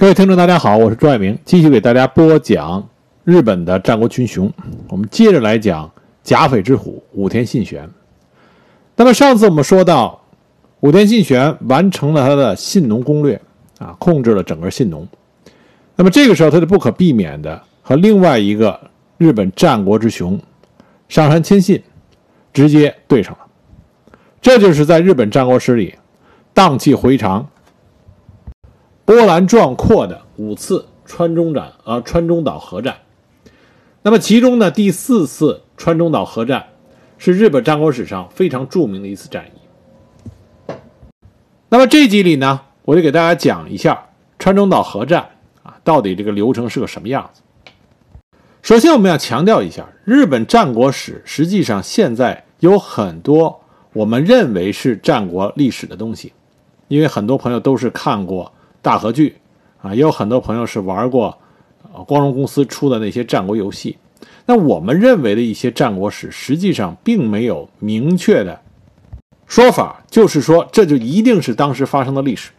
各位听众，大家好，我是朱爱明，继续给大家播讲日本的战国群雄。我们接着来讲甲斐之虎武田信玄。那么上次我们说到，武田信玄完成了他的信浓攻略，啊，控制了整个信浓。那么这个时候，他就不可避免的和另外一个日本战国之雄上杉谦信直接对上了。这就是在日本战国史里荡气回肠。波澜壮阔的五次川中战啊，川中岛合战。那么其中呢，第四次川中岛合战是日本战国史上非常著名的一次战役。那么这集里呢，我就给大家讲一下川中岛合战啊，到底这个流程是个什么样子。首先，我们要强调一下，日本战国史实际上现在有很多我们认为是战国历史的东西，因为很多朋友都是看过。大和剧，啊，也有很多朋友是玩过，光荣公司出的那些战国游戏。那我们认为的一些战国史，实际上并没有明确的说法，就是说这就一定是当时发生的历史。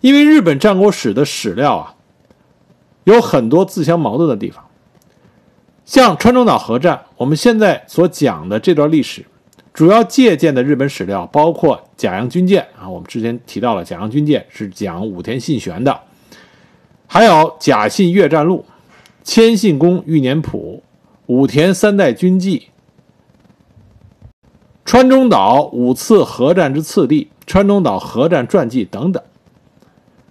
因为日本战国史的史料啊，有很多自相矛盾的地方。像川中岛合战，我们现在所讲的这段历史。主要借鉴的日本史料包括甲阳军舰啊，我们之前提到了甲阳军舰是讲武田信玄的，还有甲信越战录、千信公御年谱、武田三代军记、川中岛五次合战之次第、川中岛合战传记等等。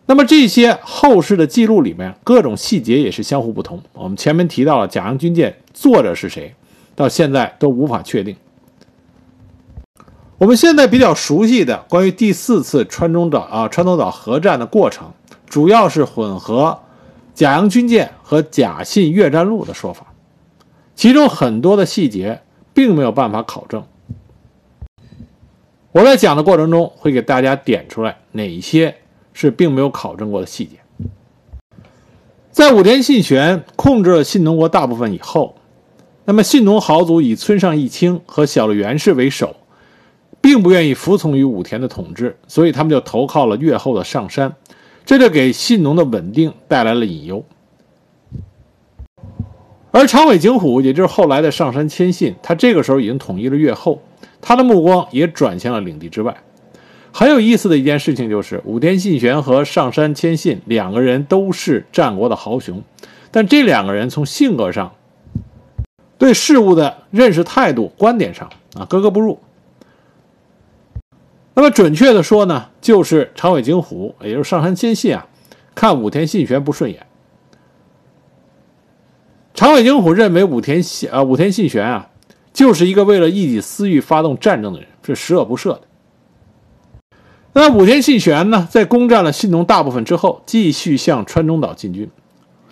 那么这些后世的记录里面，各种细节也是相互不同。我们前面提到了甲阳军舰作者是谁，到现在都无法确定。我们现在比较熟悉的关于第四次川中岛啊川中岛合战的过程，主要是混合甲阳军舰和甲信越战录的说法，其中很多的细节并没有办法考证。我在讲的过程中会给大家点出来哪些是并没有考证过的细节。在武田信玄控制了信浓国大部分以后，那么信浓豪族以村上义清和小笠原氏为首。并不愿意服从于武田的统治，所以他们就投靠了越后的上山，这就给信浓的稳定带来了隐忧。而长尾景虎，也就是后来的上山谦信，他这个时候已经统一了越后，他的目光也转向了领地之外。很有意思的一件事情就是，武田信玄和上山谦信两个人都是战国的豪雄，但这两个人从性格上、对事物的认识态度、观点上啊，格格不入。那么准确的说呢，就是长尾景虎，也就是上杉谦信啊，看武田信玄不顺眼。长尾景虎认为武田信啊，武田信玄啊，就是一个为了一己私欲发动战争的人，是十恶不赦的。那武田信玄呢，在攻占了信浓大部分之后，继续向川中岛进军。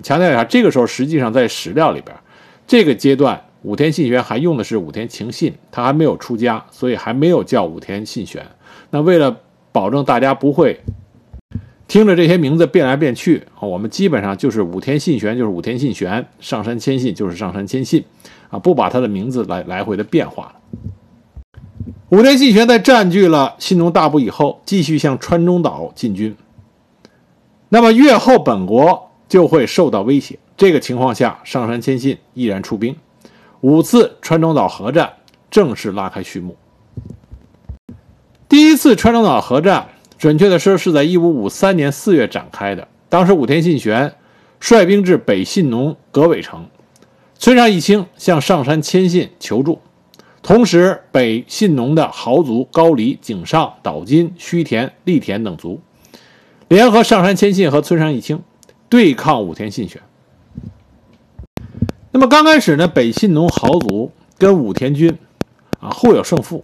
强调一下，这个时候实际上在史料里边，这个阶段武田信玄还用的是武田晴信，他还没有出家，所以还没有叫武田信玄。那为了保证大家不会听着这些名字变来变去，我们基本上就是武田信玄就是武田信玄，上杉谦信就是上杉谦信，啊，不把他的名字来来回的变化了。武田信玄在占据了信浓大部以后，继续向川中岛进军，那么越后本国就会受到威胁。这个情况下，上杉谦信毅然出兵，五次川中岛合战正式拉开序幕。第一次川中岛合战，准确的说是在一五五三年四月展开的。当时武田信玄率兵至北信浓葛尾城，村上义清向上杉谦信求助，同时北信浓的豪族高梨、井上、岛津、须田、利田等族联合上杉谦信和村上义清对抗武田信玄。那么刚开始呢，北信浓豪族跟武田军啊互有胜负。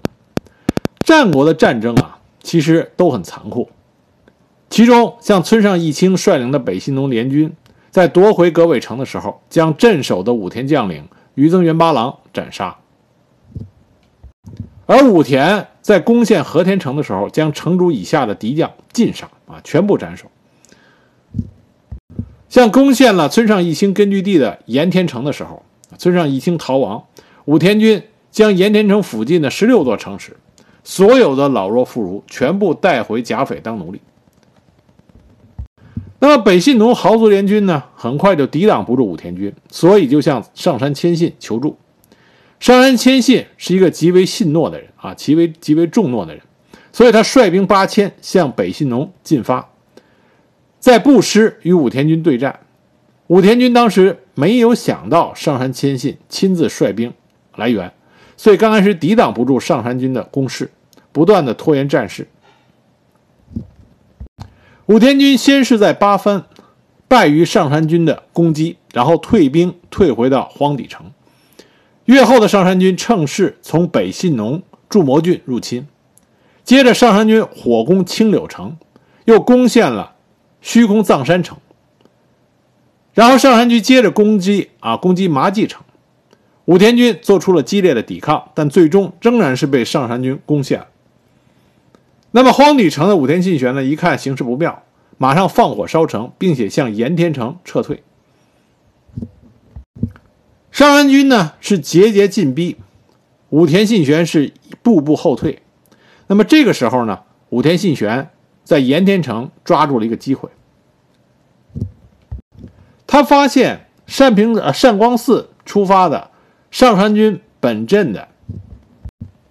战国的战争啊，其实都很残酷。其中，像村上义清率领的北信浓联军，在夺回葛尾城的时候，将镇守的武田将领于增元八郎斩杀；而武田在攻陷和田城的时候，将城主以下的敌将尽杀啊，全部斩首。像攻陷了村上义清根据地的盐田城的时候，村上义清逃亡，武田军将盐田城附近的十六座城池。所有的老弱妇孺全部带回甲斐当奴隶。那么北信奴豪族联军呢，很快就抵挡不住武田军，所以就向上杉谦信求助。上杉谦信是一个极为信诺的人啊，极为极为重诺的人，所以他率兵八千向北信农进发，在布施与武田军对战。武田军当时没有想到上杉谦信亲自率兵来援，所以刚开始抵挡不住上杉军的攻势，不断的拖延战事。武田军先是在八幡败于上杉军的攻击，然后退兵退回到荒底城。越后的上杉军乘势从北信浓筑摩郡入侵，接着上杉军火攻青柳城，又攻陷了虚空藏山城。然后上杉军接着攻击啊攻击麻纪城，武田军做出了激烈的抵抗，但最终仍然是被上杉军攻陷。那么荒底城的武田信玄呢？一看形势不妙，马上放火烧城，并且向盐田城撤退。上杉军呢是节节进逼，武田信玄是步步后退。那么这个时候呢，武田信玄在盐田城抓住了一个机会，他发现单平呃单光寺出发的上杉军本阵的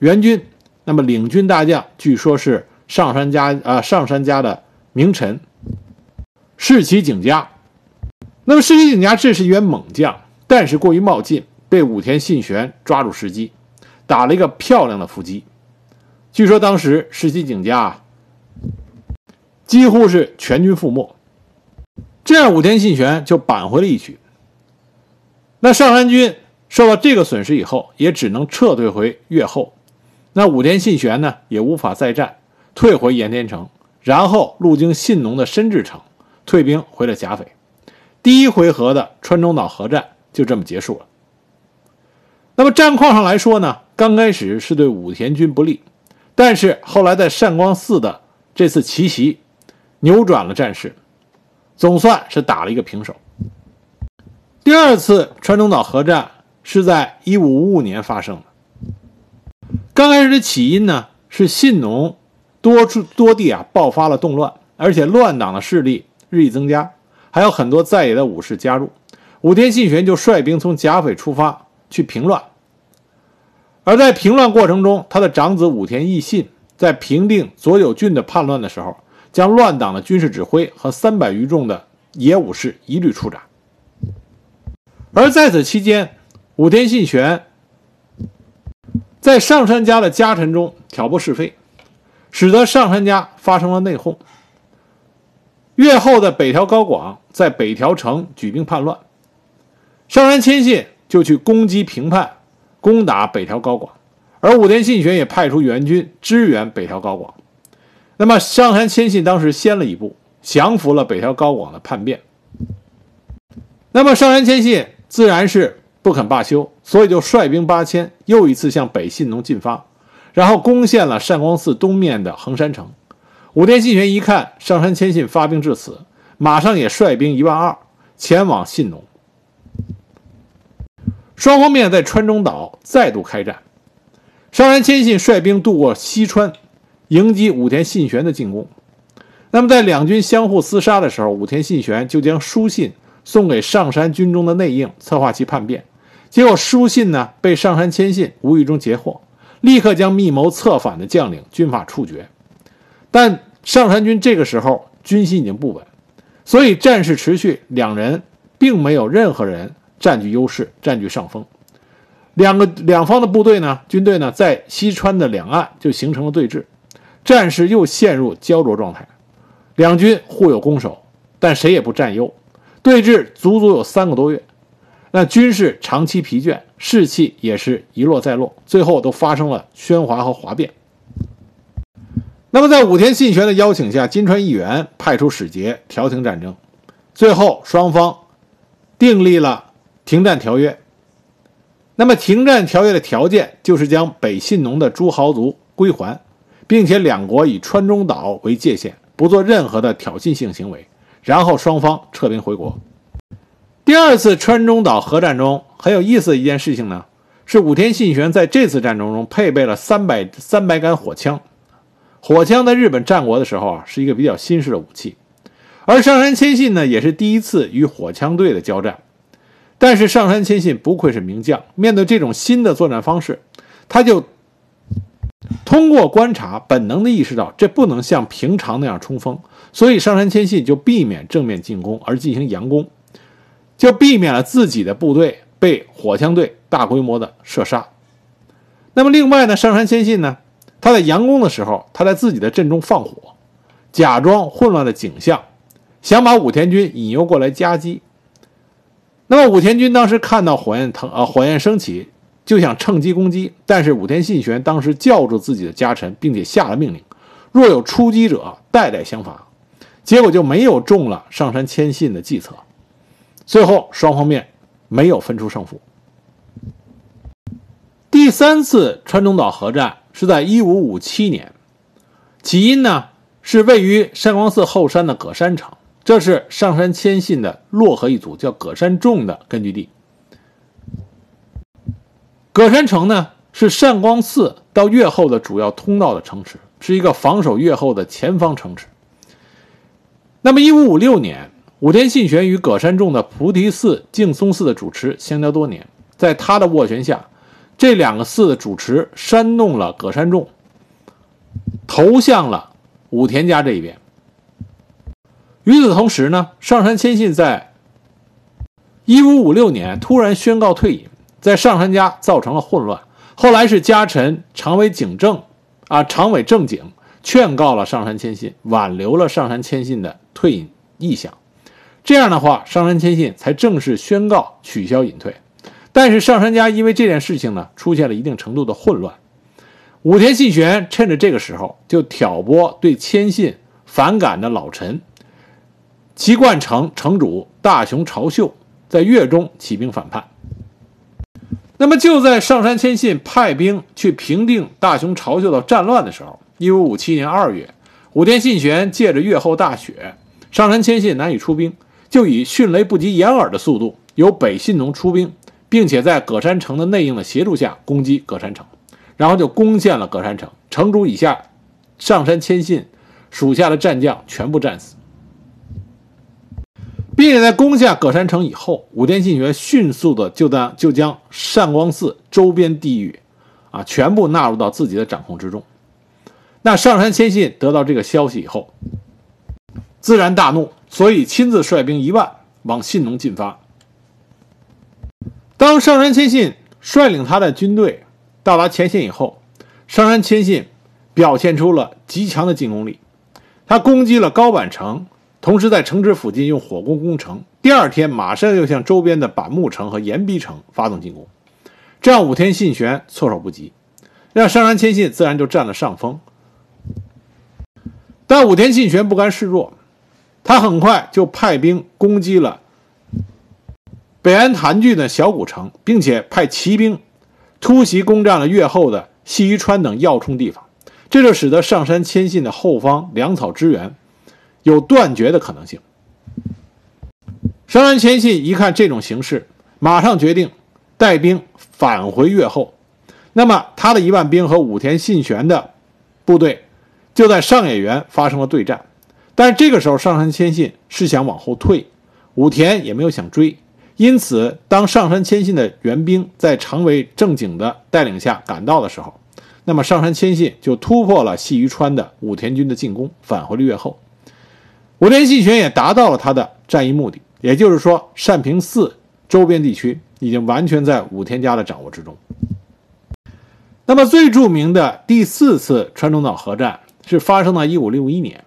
援军，那么领军大将据说是。上山家啊，上山家的名臣士崎景家。那么士崎景家这是一员猛将，但是过于冒进，被武田信玄抓住时机，打了一个漂亮的伏击。据说当时士崎景家几乎是全军覆没，这样武田信玄就扳回了一局。那上山军受到这个损失以后，也只能撤退回越后。那武田信玄呢，也无法再战。退回盐田城，然后路经信浓的深治城，退兵回了甲斐。第一回合的川中岛合战就这么结束了。那么战况上来说呢，刚开始是对武田军不利，但是后来在善光寺的这次奇袭，扭转了战事，总算是打了一个平手。第二次川中岛合战是在一五五五年发生的。刚开始的起因呢，是信浓。多处多地啊爆发了动乱，而且乱党的势力日益增加，还有很多在野的武士加入。武田信玄就率兵从甲斐出发去平乱。而在平乱过程中，他的长子武田义信在平定佐久郡的叛乱的时候，将乱党的军事指挥和三百余众的野武士一律处斩。而在此期间，武田信玄在上杉家的家臣中挑拨是非。使得上杉家发生了内讧。越后的北条高广在北条城举兵叛乱，上杉谦信就去攻击平叛，攻打北条高广，而武田信玄也派出援军支援北条高广。那么上杉谦信当时先了一步，降服了北条高广的叛变。那么上杉谦信自然是不肯罢休，所以就率兵八千，又一次向北信农进发。然后攻陷了善光寺东面的横山城，武田信玄一看上杉谦信发兵至此，马上也率兵一万二前往信浓。双方面在川中岛再度开战，上杉谦信率兵渡过西川，迎击武田信玄的进攻。那么在两军相互厮杀的时候，武田信玄就将书信送给上杉军中的内应，策划其叛变。结果书信呢被上杉谦信无意中截获。立刻将密谋策反的将领军法处决，但上杉军这个时候军心已经不稳，所以战事持续，两人并没有任何人占据优势、占据上风。两个两方的部队呢，军队呢，在西川的两岸就形成了对峙，战事又陷入焦灼状态。两军互有攻守，但谁也不占优，对峙足足有三个多月。那军事长期疲倦，士气也是一落再落，最后都发生了喧哗和哗变。那么，在武田信玄的邀请下，金川义元派出使节调停战争，最后双方订立了停战条约。那么，停战条约的条件就是将北信农的诸豪族归还，并且两国以川中岛为界限，不做任何的挑衅性行为，然后双方撤兵回国。第二次川中岛核战中很有意思的一件事情呢，是武田信玄在这次战争中配备了三百三百杆火枪。火枪在日本战国的时候啊，是一个比较新式的武器。而上杉谦信呢，也是第一次与火枪队的交战。但是上杉谦信不愧是名将，面对这种新的作战方式，他就通过观察，本能的意识到这不能像平常那样冲锋，所以上杉谦信就避免正面进攻，而进行佯攻，就避免了自己的部队被火枪队大规模的射杀。那么另外呢，上杉谦信呢，他在佯攻的时候，他在自己的阵中放火，假装混乱的景象。想把武田军引诱过来夹击。那么武田军当时看到火焰腾呃火焰升起，就想趁机攻击。但是武田信玄当时叫住自己的家臣，并且下了命令：若有出击者，代代相罚。结果就没有中了上杉谦信的计策。最后双方面没有分出胜负。第三次川中岛合战是在一五五七年，起因呢是位于山光寺后山的葛山城。这是上杉谦信的洛河一族叫葛山重的根据地。葛山城呢是善光寺到越后的主要通道的城池，是一个防守越后的前方城池。那么，一五五六年，武田信玄与葛山重的菩提寺、净松寺的主持相交多年，在他的斡旋下，这两个寺的主持煽动了葛山重，投向了武田家这一边。与此同时呢，上杉谦信在1556年突然宣告退隐，在上杉家造成了混乱。后来是家臣长尾景正，啊，长尾正景劝告了上杉谦信，挽留了上杉谦信的退隐意向。这样的话，上杉谦信才正式宣告取消隐退。但是上杉家因为这件事情呢，出现了一定程度的混乱。武田信玄趁着这个时候，就挑拨对谦信反感的老臣。齐冠城城主大雄朝秀在越中起兵反叛。那么就在上杉谦信派兵去平定大雄朝秀的战乱的时候，一五五七年二月，武田信玄借着越后大雪，上杉谦信难以出兵，就以迅雷不及掩耳的速度由北信浓出兵，并且在葛山城的内应的协助下攻击葛山城，然后就攻陷了葛山城。城主以下，上山谦信属下的战将全部战死。并且在攻下葛山城以后，武田信玄迅速的就当就将善光寺周边地域，啊，全部纳入到自己的掌控之中。那上山谦信得到这个消息以后，自然大怒，所以亲自率兵一万往信浓进发。当上杉谦信率领他的军队到达前线以后，上杉谦信表现出了极强的进攻力，他攻击了高坂城。同时，在城池附近用火攻攻城，第二天马上又向周边的板木城和岩壁城发动进攻，这样武田信玄措手不及，让上杉谦信自然就占了上风。但武田信玄不甘示弱，他很快就派兵攻击了北安坛郡的小古城，并且派骑兵突袭攻占了越后的细鱼川等要冲地方，这就使得上杉谦信的后方粮草支援。有断绝的可能性。上杉谦信一看这种形势，马上决定带兵返回越后。那么，他的一万兵和武田信玄的部队就在上野原发生了对战。但是这个时候，上杉谦信是想往后退，武田也没有想追。因此，当上杉谦信的援兵在长尾正景的带领下赶到的时候，那么上杉谦信就突破了细于川的武田军的进攻，返回了越后。武田信玄也达到了他的战役目的，也就是说，善平寺周边地区已经完全在武田家的掌握之中。那么，最著名的第四次川中岛合战是发生在一五六一年。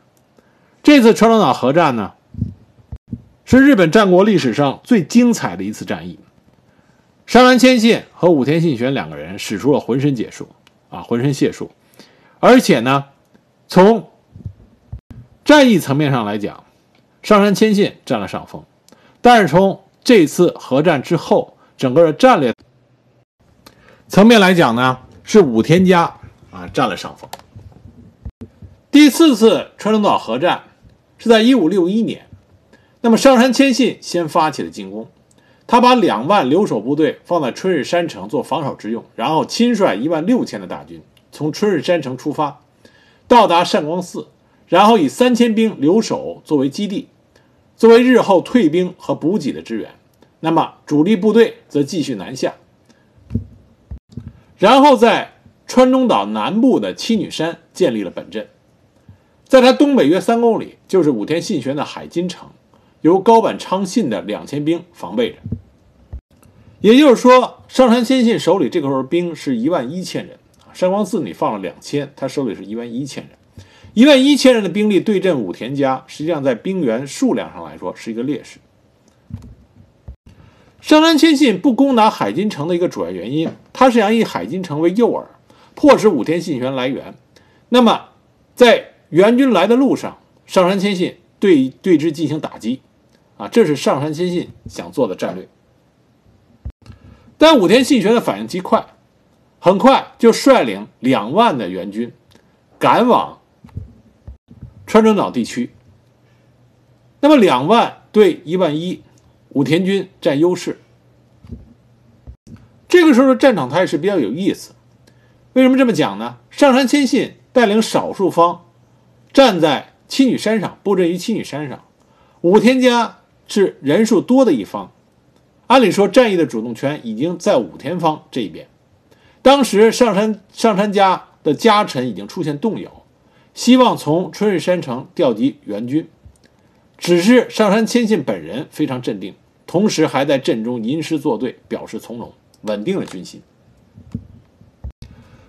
这次川中岛核战呢，是日本战国历史上最精彩的一次战役。山原谦信和武田信玄两个人使出了浑身解数啊，浑身解数，而且呢，从战役层面上来讲，上杉谦信占了上风，但是从这次核战之后，整个的战略层面来讲呢，是武田家啊占了上风。第四次川中岛核战是在1561年，那么上杉谦信先发起了进攻，他把两万留守部队放在春日山城做防守之用，然后亲率一万六千的大军从春日山城出发，到达善光寺。然后以三千兵留守作为基地，作为日后退兵和补给的支援。那么主力部队则继续南下，然后在川中岛南部的七女山建立了本阵。在它东北约三公里，就是武田信玄的海津城，由高坂昌信的两千兵防备着。也就是说，上杉谦信手里这个时候兵是一万一千人，山光寺里放了两千，他手里是一万一千人。一万一千人的兵力对阵武田家，实际上在兵员数量上来说是一个劣势。上杉谦信不攻打海津城的一个主要原因，他是想以海津城为诱饵，迫使武田信玄来援。那么，在援军来的路上，上杉谦信对对之进行打击，啊，这是上杉谦信想做的战略。但武田信玄的反应极快，很快就率领两万的援军赶往川中岛地区。那么两万对一万一。武田军占优势，这个时候的战场态势比较有意思。为什么这么讲呢？上杉谦信带领少数方站在七女山上，布阵于七女山上。武田家是人数多的一方，按理说战役的主动权已经在武田方这一边。当时上山上杉家的家臣已经出现动摇，希望从春日山城调集援军，只是上杉谦信本人非常镇定。同时还在阵中吟诗作对，表示从容，稳定了军心。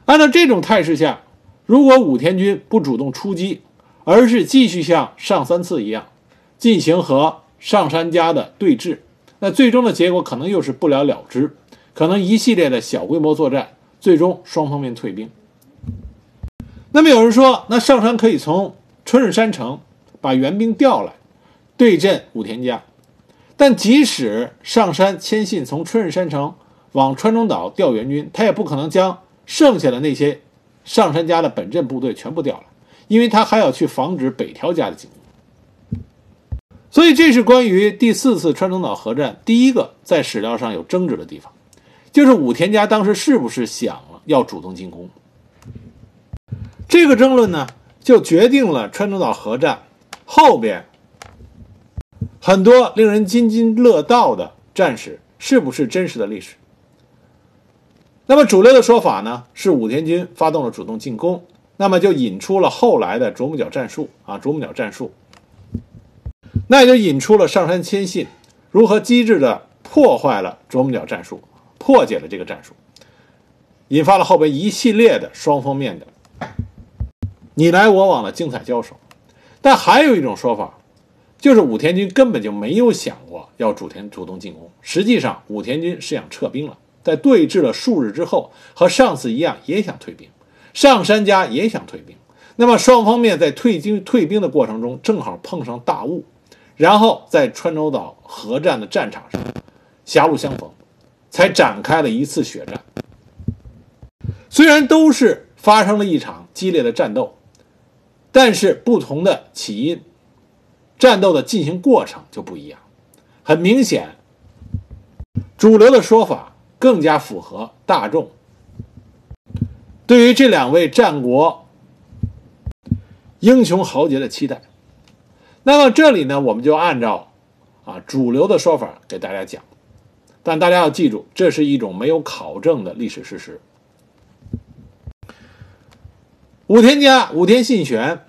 按照这种态势下，如果武田军不主动出击，而是继续像上三次一样进行和上杉家的对峙，那最终的结果可能又是不了了之，可能一系列的小规模作战，最终双方面退兵。那么有人说，那上山可以从春日山城把援兵调来，对阵武田家。但即使上山谦信从春日山城往川中岛调援军，他也不可能将剩下的那些上山家的本镇部队全部调来，因为他还要去防止北条家的进攻。所以，这是关于第四次川中岛核战第一个在史料上有争执的地方，就是武田家当时是不是想要主动进攻。这个争论呢，就决定了川中岛核战后边。很多令人津津乐道的战史是不是真实的历史？那么主流的说法呢是武田军发动了主动进攻，那么就引出了后来的啄木鸟战术啊，啄木鸟战术，那也就引出了上杉谦信如何机智的破坏了啄木鸟战术，破解了这个战术，引发了后边一系列的双方面的你来我往的精彩交手。但还有一种说法。就是武田军根本就没有想过要主田主动进攻，实际上武田军是想撤兵了。在对峙了数日之后，和上次一样也想退兵，上山家也想退兵。那么双方面在退军退兵的过程中，正好碰上大雾，然后在川州岛核战的战场上狭路相逢，才展开了一次血战。虽然都是发生了一场激烈的战斗，但是不同的起因。战斗的进行过程就不一样，很明显，主流的说法更加符合大众对于这两位战国英雄豪杰的期待。那么这里呢，我们就按照啊主流的说法给大家讲，但大家要记住，这是一种没有考证的历史事实。武田家武田信玄。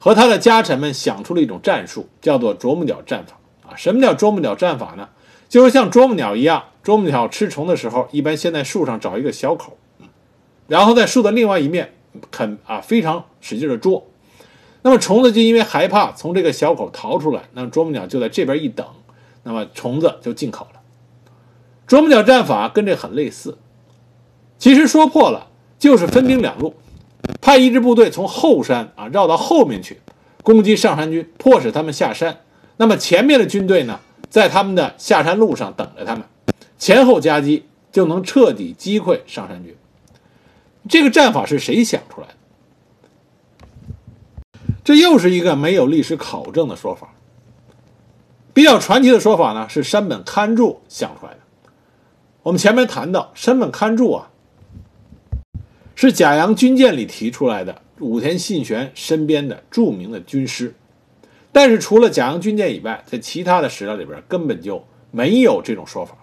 和他的家臣们想出了一种战术，叫做啄木鸟战法啊。什么叫啄木鸟战法呢？就是像啄木鸟一样，啄木鸟吃虫的时候，一般先在树上找一个小口，然后在树的另外一面啃啊，非常使劲的啄。那么虫子就因为害怕从这个小口逃出来，那么啄木鸟就在这边一等，那么虫子就进口了。啄木鸟战法跟这很类似，其实说破了就是分兵两路。派一支部队从后山啊绕到后面去攻击上山军，迫使他们下山。那么前面的军队呢，在他们的下山路上等着他们，前后夹击就能彻底击溃上山军。这个战法是谁想出来的？这又是一个没有历史考证的说法。比较传奇的说法呢，是山本勘助想出来的。我们前面谈到山本勘助啊。是甲阳军舰里提出来的武田信玄身边的著名的军师，但是除了甲阳军舰以外，在其他的史料里边根本就没有这种说法。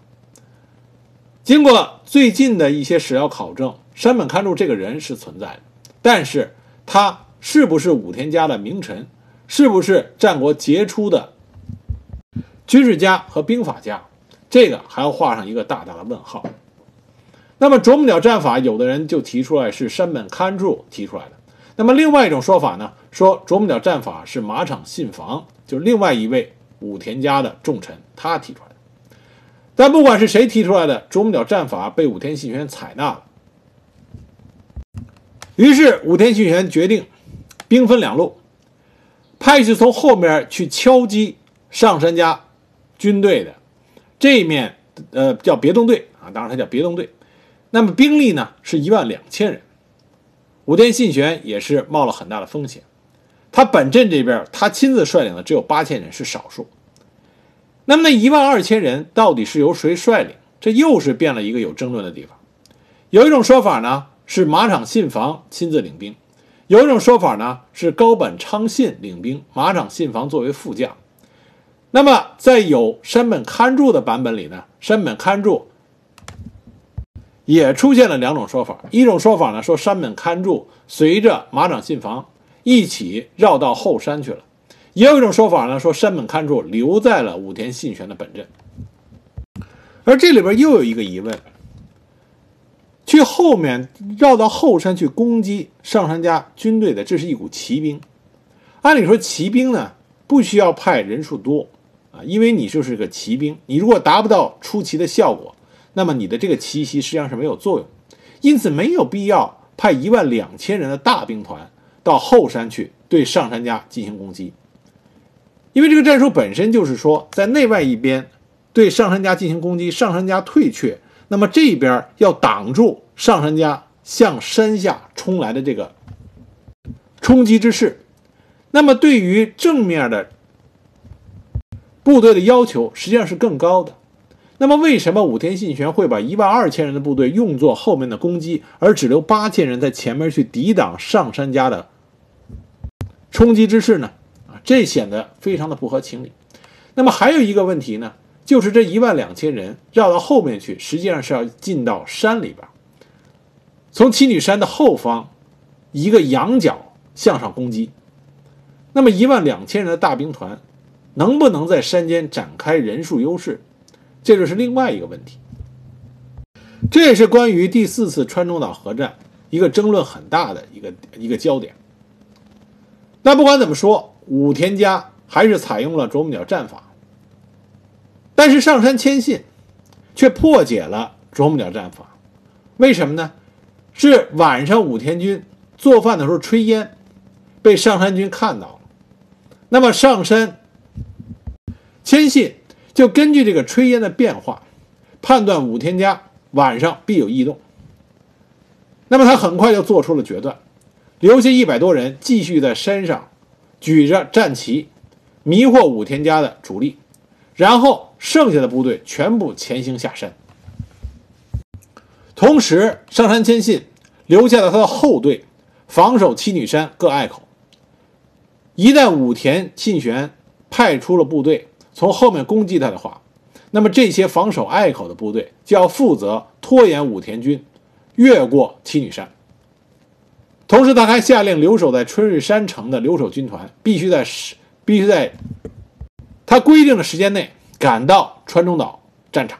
经过最近的一些史料考证，山本勘助这个人是存在的，但是他是不是武田家的名臣，是不是战国杰出的军事家和兵法家，这个还要画上一个大大的问号。那么啄木鸟战法，有的人就提出来是山本勘助提出来的。那么另外一种说法呢，说啄木鸟战法是马场信房，就是另外一位武田家的重臣他提出来的。但不管是谁提出来的，啄木鸟战法被武田信玄采纳了。于是武田信玄决定兵分两路，派去从后面去敲击上杉家军队的这一面，呃，叫别动队啊，当然它叫别动队。那么兵力呢是一万两千人。武田信玄也是冒了很大的风险，他本镇这边他亲自率领的只有八千人，是少数。那么那一万二千人到底是由谁率领？这又是变了一个有争论的地方。有一种说法呢是马场信房亲自领兵，有一种说法呢是高本昌信领兵，马场信房作为副将。那么在有山本勘助的版本里呢，山本勘助。也出现了两种说法，一种说法呢说山本勘助随着马场信房一起绕到后山去了，也有一种说法呢说山本勘助留在了武田信玄的本阵。而这里边又有一个疑问：去后面绕到后山去攻击上山家军队的，这是一股骑兵。按理说骑兵呢不需要派人数多啊，因为你就是个骑兵，你如果达不到出奇的效果。那么你的这个奇袭实际上是没有作用，因此没有必要派一万两千人的大兵团到后山去对上山家进行攻击，因为这个战术本身就是说在内外一边对上山家进行攻击，上山家退却，那么这边要挡住上杉家向山下冲来的这个冲击之势，那么对于正面的部队的要求实际上是更高的。那么，为什么武田信玄会把一万二千人的部队用作后面的攻击，而只留八千人在前面去抵挡上杉家的冲击之势呢？啊，这显得非常的不合情理。那么还有一个问题呢，就是这一万两千人绕到后面去，实际上是要进到山里边，从七女山的后方一个仰角向上攻击。那么一万两千人的大兵团，能不能在山间展开人数优势？这就是另外一个问题，这也是关于第四次川中岛合战一个争论很大的一个一个焦点。那不管怎么说，武田家还是采用了啄木鸟战法，但是上山谦信却破解了啄木鸟战法。为什么呢？是晚上武田军做饭的时候炊烟，被上山军看到了。那么上山谦信。就根据这个炊烟的变化，判断武田家晚上必有异动。那么他很快就做出了决断，留下一百多人继续在山上举着战旗，迷惑武田家的主力，然后剩下的部队全部潜行下山。同时，上山谦信留下了他的后队防守七女山各隘口。一旦武田信玄派出了部队，从后面攻击他的话，那么这些防守隘口的部队就要负责拖延武田军越过七女山。同时，他还下令留守在春日山城的留守军团必须在必须在他规定的时间内赶到川中岛战场。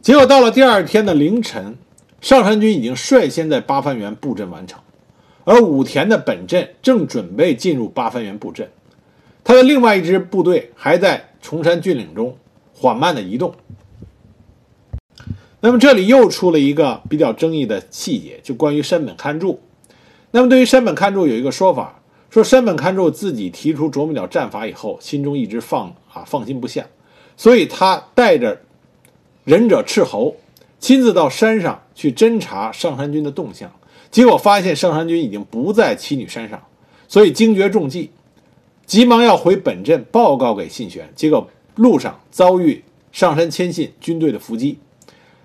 结果到了第二天的凌晨，上杉军已经率先在八幡原布阵完成，而武田的本阵正准备进入八幡原布阵。他的另外一支部队还在崇山峻岭中缓慢的移动。那么这里又出了一个比较争议的细节，就关于山本勘助。那么对于山本勘助有一个说法，说山本勘助自己提出啄木鸟战法以后，心中一直放啊放心不下，所以他带着忍者赤猴亲自到山上去侦查上山军的动向，结果发现上山军已经不在七女山上，所以惊觉中计。急忙要回本镇报告给信玄，结果路上遭遇上山谦信军队的伏击。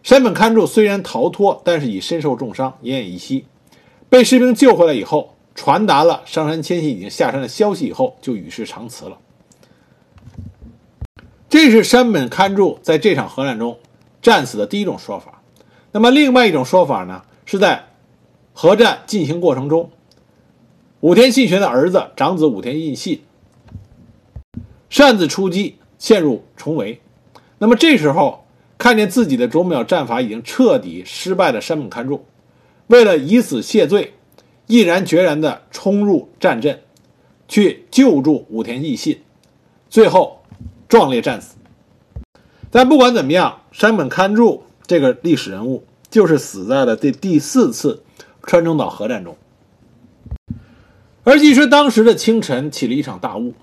山本勘助虽然逃脱，但是已身受重伤，奄奄一息。被士兵救回来以后，传达了上杉谦信已经下山的消息以后，就与世长辞了。这是山本勘助在这场核战中战死的第一种说法。那么，另外一种说法呢，是在核战进行过程中，武田信玄的儿子长子武田信信擅自出击，陷入重围。那么这时候，看见自己的啄木鸟战法已经彻底失败的山本勘助，为了以死谢罪，毅然决然地冲入战阵，去救助武田义信，最后壮烈战死。但不管怎么样，山本勘助这个历史人物就是死在了这第四次川中岛核战中。而其实当时的清晨起了一场大雾。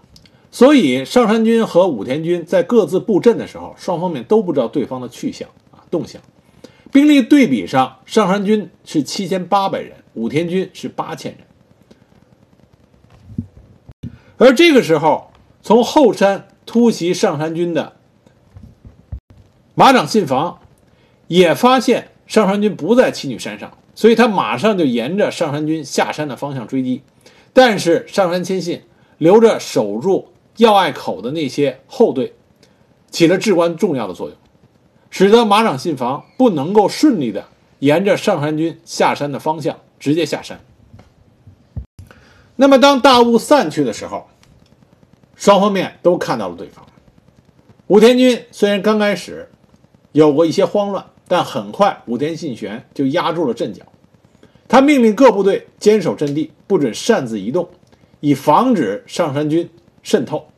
所以，上山军和武田军在各自布阵的时候，双方面都不知道对方的去向啊动向。兵力对比上，上山军是七千八百人，武田军是八千人。而这个时候，从后山突袭上山军的马长信房也发现上山军不在七女山上，所以他马上就沿着上山军下山的方向追击。但是上山谦信留着守住。要隘口的那些后队起了至关重要的作用，使得马长信房不能够顺利的沿着上山军下山的方向直接下山。那么，当大雾散去的时候，双方面都看到了对方。武田军虽然刚开始有过一些慌乱，但很快武田信玄就压住了阵脚。他命令各部队坚守阵地，不准擅自移动，以防止上山军。渗透，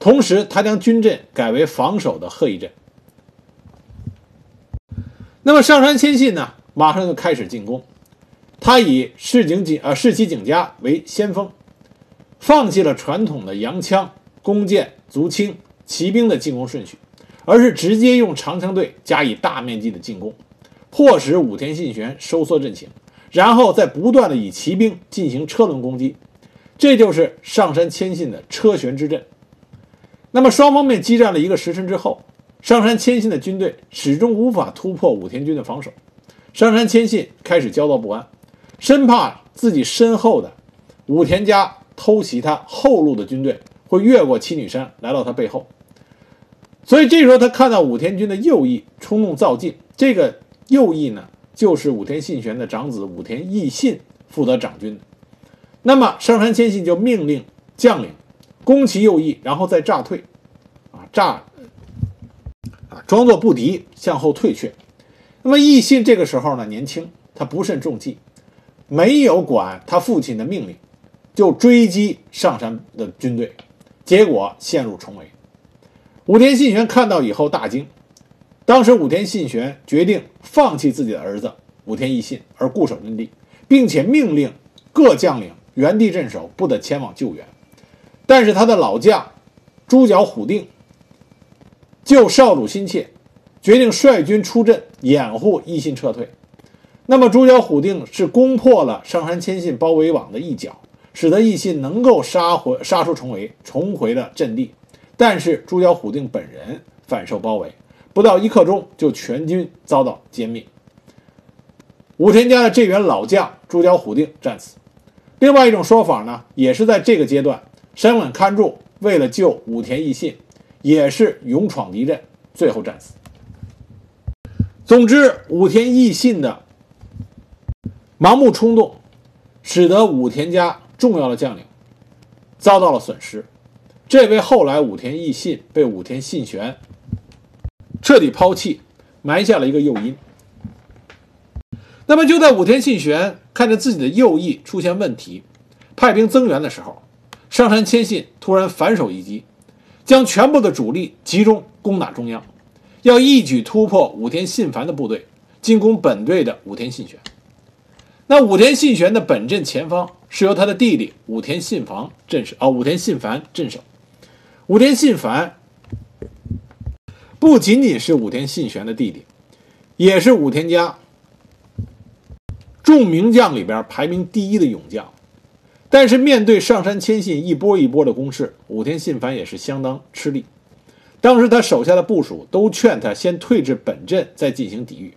同时他将军阵改为防守的鹤翼阵。那么上山谦信呢，马上就开始进攻。他以市井警呃市旗警家为先锋，放弃了传统的洋枪、弓箭、足轻、骑兵的进攻顺序，而是直接用长枪队加以大面积的进攻，迫使武田信玄收缩阵型，然后再不断的以骑兵进行车轮攻击。这就是上山谦信的车旋之阵。那么双方面激战了一个时辰之后，上山谦信的军队始终无法突破武田军的防守。上山谦信开始焦躁不安，生怕自己身后的武田家偷袭他后路的军队会越过七女山来到他背后。所以这时候他看到武田军的右翼冲动造进，这个右翼呢，就是武田信玄的长子武田义信负责掌军。那么上杉谦信就命令将领攻其右翼，然后再诈退，啊诈啊装作不敌，向后退却。那么义信这个时候呢年轻，他不慎中计，没有管他父亲的命令，就追击上山的军队，结果陷入重围。武田信玄看到以后大惊，当时武田信玄决定放弃自己的儿子武田义信，而固守阵地，并且命令各将领。原地镇守，不得前往救援。但是他的老将猪脚虎定救少主心切，决定率军出阵掩护义信撤退。那么猪脚虎定是攻破了上山谦信包围网的一角，使得义信能够杀回杀出重围，重回了阵地。但是猪脚虎定本人反受包围，不到一刻钟就全军遭到歼灭。武田家的这员老将猪脚虎定战死。另外一种说法呢，也是在这个阶段，山本勘助为了救武田义信，也是勇闯敌阵，最后战死。总之，武田义信的盲目冲动，使得武田家重要的将领遭到了损失，这为后来武田义信被武田信玄彻底抛弃埋下了一个诱因。那么就在武田信玄看着自己的右翼出现问题，派兵增援的时候，上杉谦信突然反手一击，将全部的主力集中攻打中央，要一举突破武田信繁的部队，进攻本队的武田信玄。那武田信玄的本阵前方是由他的弟弟武田信房镇守，啊，武田信繁镇守。武田信繁不仅仅是武田信玄的弟弟，也是武田家。众名将里边排名第一的勇将，但是面对上山谦信一波一波的攻势，武田信繁也是相当吃力。当时他手下的部属都劝他先退至本阵，再进行抵御。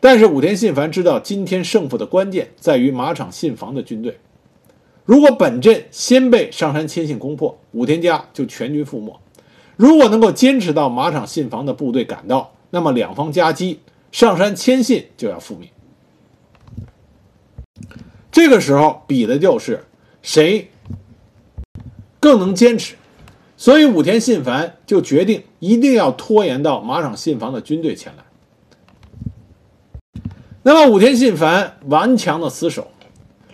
但是武田信繁知道今天胜负的关键在于马场信房的军队，如果本阵先被上杉谦信攻破，武田家就全军覆没；如果能够坚持到马场信房的部队赶到，那么两方夹击，上杉谦信就要覆灭。这个时候比的就是谁更能坚持，所以武田信繁就决定一定要拖延到马场信房的军队前来。那么武田信繁顽强的死守，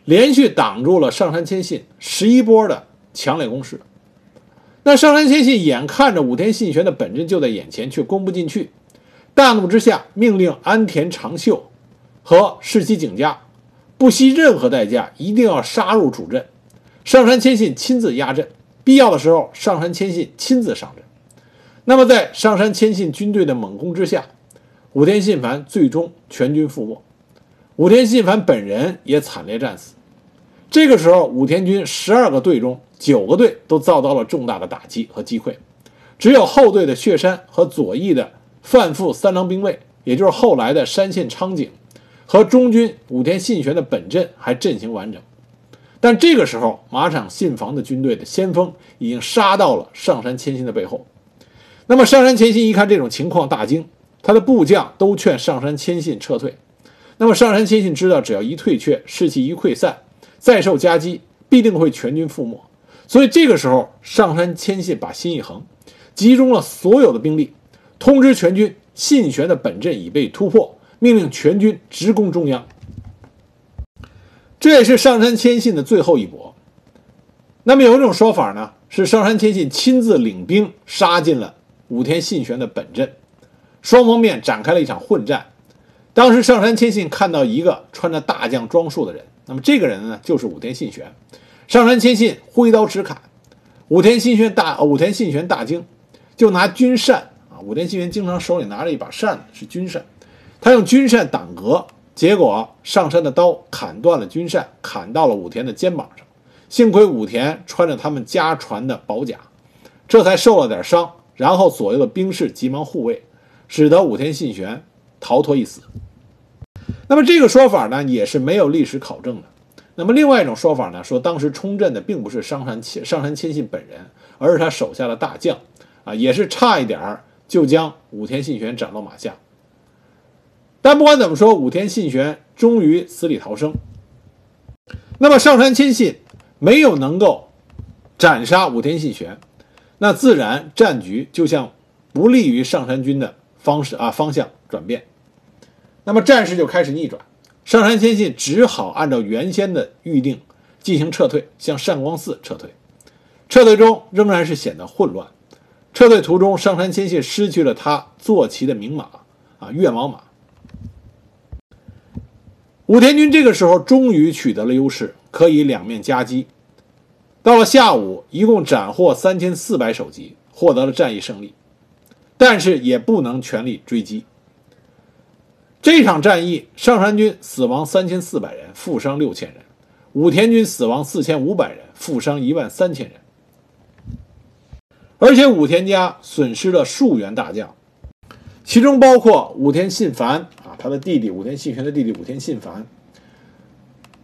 连续挡住了上杉谦信十一波的强烈攻势。那上杉谦信眼看着武田信玄的本阵就在眼前，却攻不进去，大怒之下，命令安田长秀和世袭景家。不惜任何代价，一定要杀入主阵。上杉谦信亲自压阵，必要的时候，上杉谦信亲自上阵。那么，在上杉谦信军队的猛攻之下，武田信繁最终全军覆没，武田信繁本人也惨烈战死。这个时候，武田军十二个队中九个队都遭到了重大的打击和击溃，只有后队的血山和左翼的范富三郎兵卫，也就是后来的山县昌景。和中军武田信玄的本阵还阵型完整，但这个时候马场信房的军队的先锋已经杀到了上山谦信的背后。那么上山谦信一看这种情况大惊，他的部将都劝上山谦信撤退。那么上山谦信知道，只要一退却，士气一溃散，再受夹击，必定会全军覆没。所以这个时候上山谦信把心一横，集中了所有的兵力，通知全军信玄的本阵已被突破。命令全军直攻中央，这也是上山谦信的最后一搏。那么有一种说法呢，是上山谦信亲自领兵杀进了武田信玄的本阵，双方面展开了一场混战。当时上山谦信看到一个穿着大将装束的人，那么这个人呢就是武田信玄。上山谦信挥刀直砍，武田信玄大武田信玄大惊，就拿军扇啊，武田信玄经常手里拿着一把扇子，是军扇。他用军扇挡格，结果上山的刀砍断了军扇，砍到了武田的肩膀上。幸亏武田穿着他们家传的宝甲，这才受了点伤。然后左右的兵士急忙护卫，使得武田信玄逃脱一死。那么这个说法呢，也是没有历史考证的。那么另外一种说法呢，说当时冲阵的并不是上山谦上山谦信本人，而是他手下的大将，啊，也是差一点儿就将武田信玄斩落马下。但不管怎么说，武田信玄终于死里逃生。那么上杉谦信没有能够斩杀武田信玄，那自然战局就向不利于上杉军的方式啊方向转变。那么战事就开始逆转，上杉谦信只好按照原先的预定进行撤退，向善光寺撤退。撤退中仍然是显得混乱。撤退途中，上杉谦信失去了他坐骑的名马啊越王马。武田军这个时候终于取得了优势，可以两面夹击。到了下午，一共斩获三千四百首级，获得了战役胜利，但是也不能全力追击。这场战役，上杉军死亡三千四百人，负伤六千人；武田军死亡四千五百人，负伤一万三千人。而且武田家损失了数员大将，其中包括武田信繁啊。他的弟弟武田信玄的弟弟武田信繁，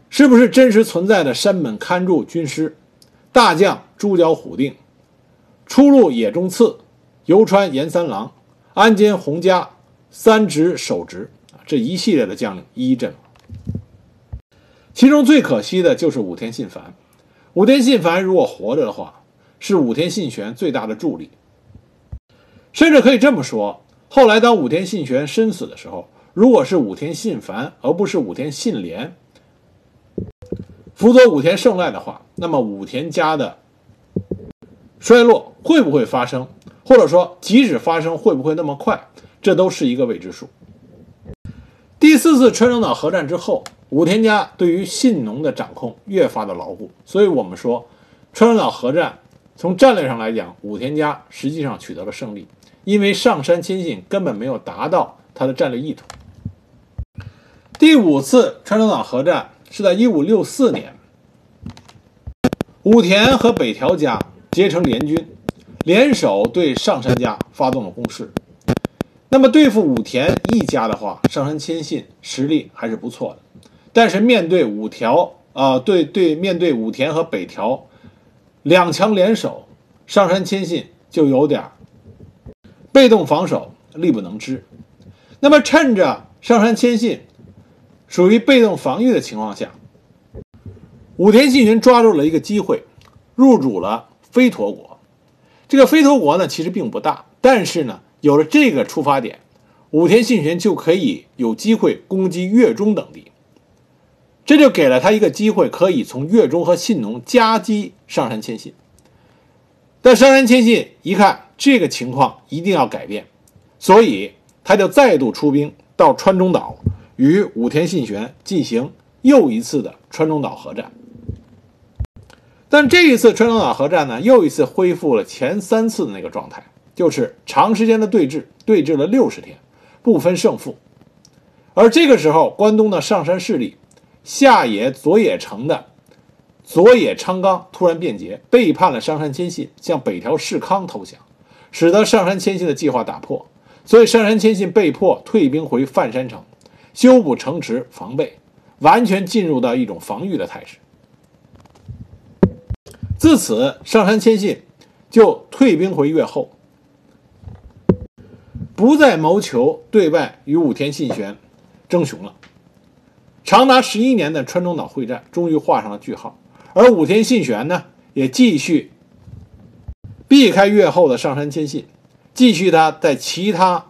是不是真实存在的山本勘助军师、大将猪脚虎定、出入野中次、游川严三郎、安间弘家、三直守直这一系列的将领一一阵亡。其中最可惜的就是武田信繁。武田信繁如果活着的话，是武田信玄最大的助力。甚至可以这么说，后来当武田信玄身死的时候。如果是武田信繁而不是武田信廉辅佐武田胜赖的话，那么武田家的衰落会不会发生？或者说，即使发生，会不会那么快？这都是一个未知数。第四次川中岛合战之后，武田家对于信农的掌控越发的牢固，所以我们说，川中岛合战从战略上来讲，武田家实际上取得了胜利，因为上杉亲信根本没有达到他的战略意图。第五次川中岛合战是在1564年，武田和北条家结成联军，联手对上杉家发动了攻势。那么对付武田一家的话，上杉谦信实力还是不错的。但是面对五条啊，对对，面对武田和北条两强联手，上杉谦信就有点被动防守，力不能支。那么趁着上杉谦信属于被动防御的情况下，武田信玄抓住了一个机会，入主了飞陀国。这个飞陀国呢，其实并不大，但是呢，有了这个出发点，武田信玄就可以有机会攻击越中等地。这就给了他一个机会，可以从越中和信浓夹击上杉谦信。但上杉谦信一看这个情况一定要改变，所以。他就再度出兵到川中岛，与武田信玄进行又一次的川中岛合战。但这一次川中岛合战呢，又一次恢复了前三次的那个状态，就是长时间的对峙，对峙了六十天，不分胜负。而这个时候，关东的上山势力下野佐野城的佐野昌刚突然变节，背叛了上山谦信，向北条氏康投降，使得上山谦信的计划打破。所以上山谦信被迫退兵回范山城，修补城池防备，完全进入到一种防御的态势。自此，上山谦信就退兵回越后，不再谋求对外与武田信玄争雄了。长达十一年的川中岛会战终于画上了句号，而武田信玄呢，也继续避开越后的上杉谦信。继续他在其他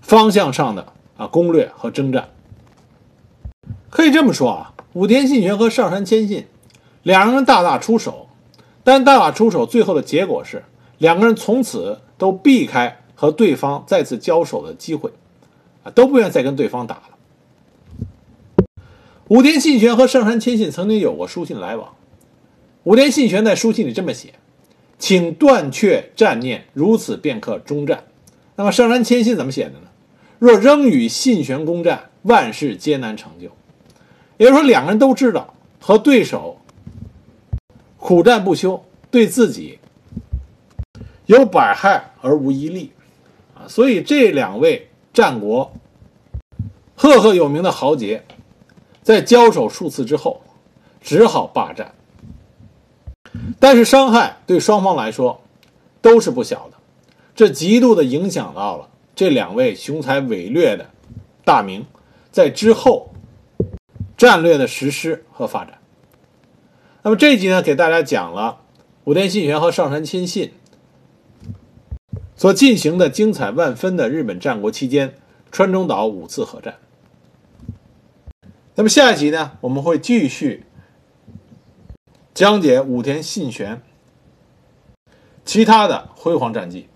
方向上的啊攻略和征战，可以这么说啊，武田信玄和上杉谦信两人大打出手，但大打出手最后的结果是两个人从此都避开和对方再次交手的机会，啊都不愿再跟对方打了。武田信玄和上杉谦信曾经有过书信来往，武田信玄在书信里这么写。请断却战念，如此便可终战。那么上杉谦信怎么写的呢？若仍与信玄攻战，万事皆难成就。也就是说，两个人都知道和对手苦战不休，对自己有百害而无一利。所以这两位战国赫赫有名的豪杰，在交手数次之后，只好罢战。但是伤害对双方来说都是不小的，这极度的影响到了这两位雄才伟略的大名在之后战略的实施和发展。那么这一集呢，给大家讲了武田信玄和上杉谦信所进行的精彩万分的日本战国期间川中岛五次核战。那么下一集呢，我们会继续。讲解武田信玄其他的辉煌战绩。